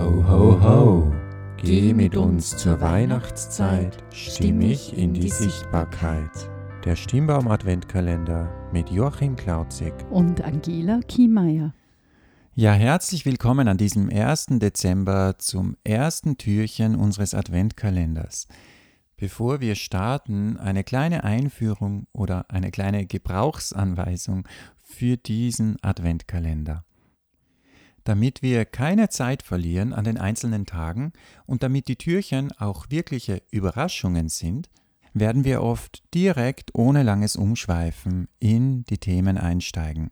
Ho, ho, ho, geh mit uns zur Weihnachtszeit, stimmig in die Sichtbarkeit. Der Stimmbaum Adventkalender mit Joachim Klauzig und Angela Kiemeier. Ja, herzlich willkommen an diesem 1. Dezember zum ersten Türchen unseres Adventkalenders. Bevor wir starten, eine kleine Einführung oder eine kleine Gebrauchsanweisung für diesen Adventkalender. Damit wir keine Zeit verlieren an den einzelnen Tagen und damit die Türchen auch wirkliche Überraschungen sind, werden wir oft direkt ohne langes Umschweifen in die Themen einsteigen.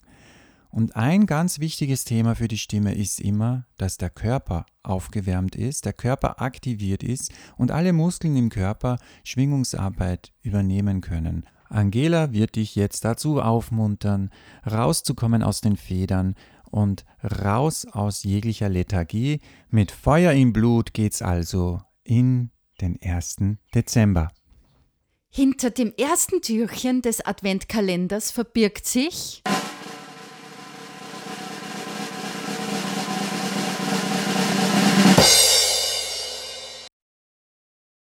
Und ein ganz wichtiges Thema für die Stimme ist immer, dass der Körper aufgewärmt ist, der Körper aktiviert ist und alle Muskeln im Körper Schwingungsarbeit übernehmen können. Angela wird dich jetzt dazu aufmuntern, rauszukommen aus den Federn und raus aus jeglicher Lethargie. Mit Feuer im Blut geht's also in den 1. Dezember. Hinter dem ersten Türchen des Adventkalenders verbirgt sich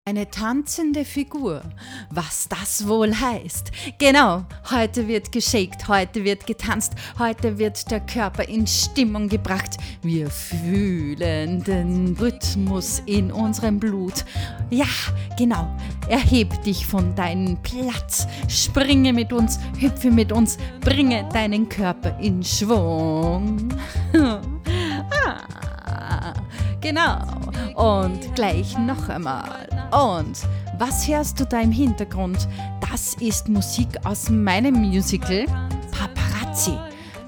Eine tanzende Figur. Was das wohl heißt. Genau, heute wird geschakt, heute wird getanzt, heute wird der Körper in Stimmung gebracht. Wir fühlen den Rhythmus in unserem Blut. Ja, genau. Erheb dich von deinem Platz, springe mit uns, hüpfe mit uns, bringe deinen Körper in Schwung. ah, genau. Und gleich noch einmal. Und was hörst du da im Hintergrund? Das ist Musik aus meinem Musical Paparazzi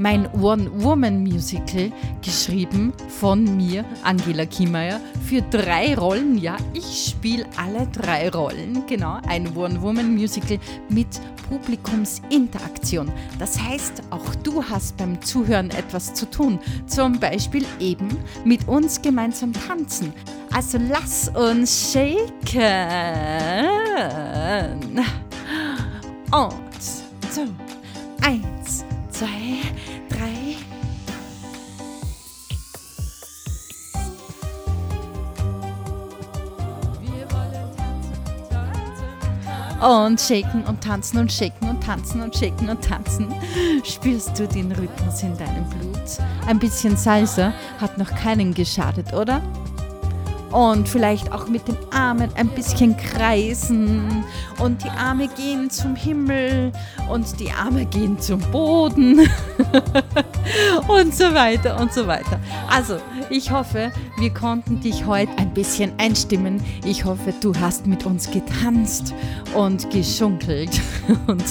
mein One-Woman-Musical, geschrieben von mir, Angela Kiemeier, für drei Rollen. Ja, ich spiele alle drei Rollen, genau, ein One-Woman-Musical mit Publikumsinteraktion. Das heißt, auch du hast beim Zuhören etwas zu tun, zum Beispiel eben mit uns gemeinsam tanzen. Also lass uns shaken. Und so, eins, zwei, drei. Und shaken und tanzen und shaken und tanzen und shaken und tanzen. Spürst du den Rhythmus in deinem Blut? Ein bisschen Salsa hat noch keinen geschadet, oder? Und vielleicht auch mit den Armen ein bisschen kreisen und die Arme gehen zum Himmel und die Arme gehen zum Boden und so weiter und so weiter. Also, ich hoffe, wir konnten dich heute ein bisschen einstimmen. Ich hoffe, du hast mit uns getanzt und geschunkelt und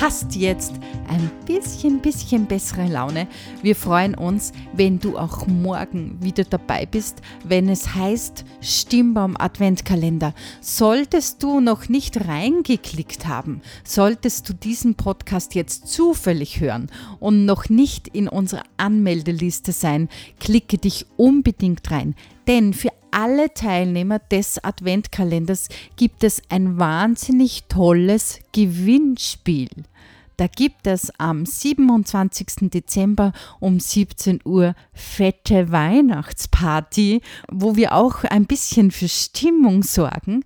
hast jetzt ein bisschen, bisschen bessere Laune. Wir freuen uns, wenn du auch morgen wieder dabei bist, wenn es heißt Stimmbaum Adventkalender. Solltest du noch nicht reingeklickt haben, solltest du diesen Podcast jetzt zufällig hören und noch nicht in unserer Anmeldeliste sein, klicke dich unbedingt rein. Denn für alle Teilnehmer des Adventkalenders gibt es ein wahnsinnig tolles Gewinnspiel. Da gibt es am 27. Dezember um 17 Uhr fette Weihnachtsparty, wo wir auch ein bisschen für Stimmung sorgen.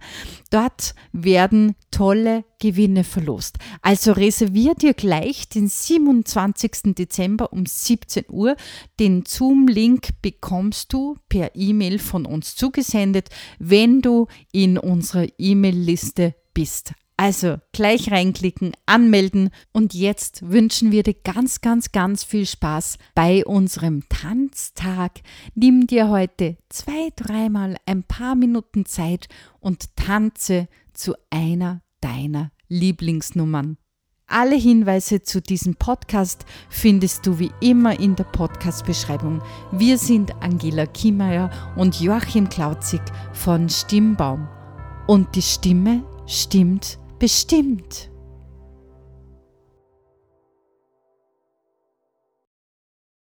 Dort werden tolle Gewinne verlost. Also reservier dir gleich den 27. Dezember um 17 Uhr. Den Zoom-Link bekommst du per E-Mail von uns zugesendet, wenn du in unserer E-Mail-Liste bist. Also gleich reinklicken, anmelden und jetzt wünschen wir dir ganz, ganz, ganz viel Spaß bei unserem Tanztag. Nimm dir heute zwei, dreimal ein paar Minuten Zeit und tanze zu einer deiner Lieblingsnummern. Alle Hinweise zu diesem Podcast findest du wie immer in der Podcast-Beschreibung. Wir sind Angela Kiemeier und Joachim Klauzig von Stimmbaum. Und die Stimme stimmt bestimmt.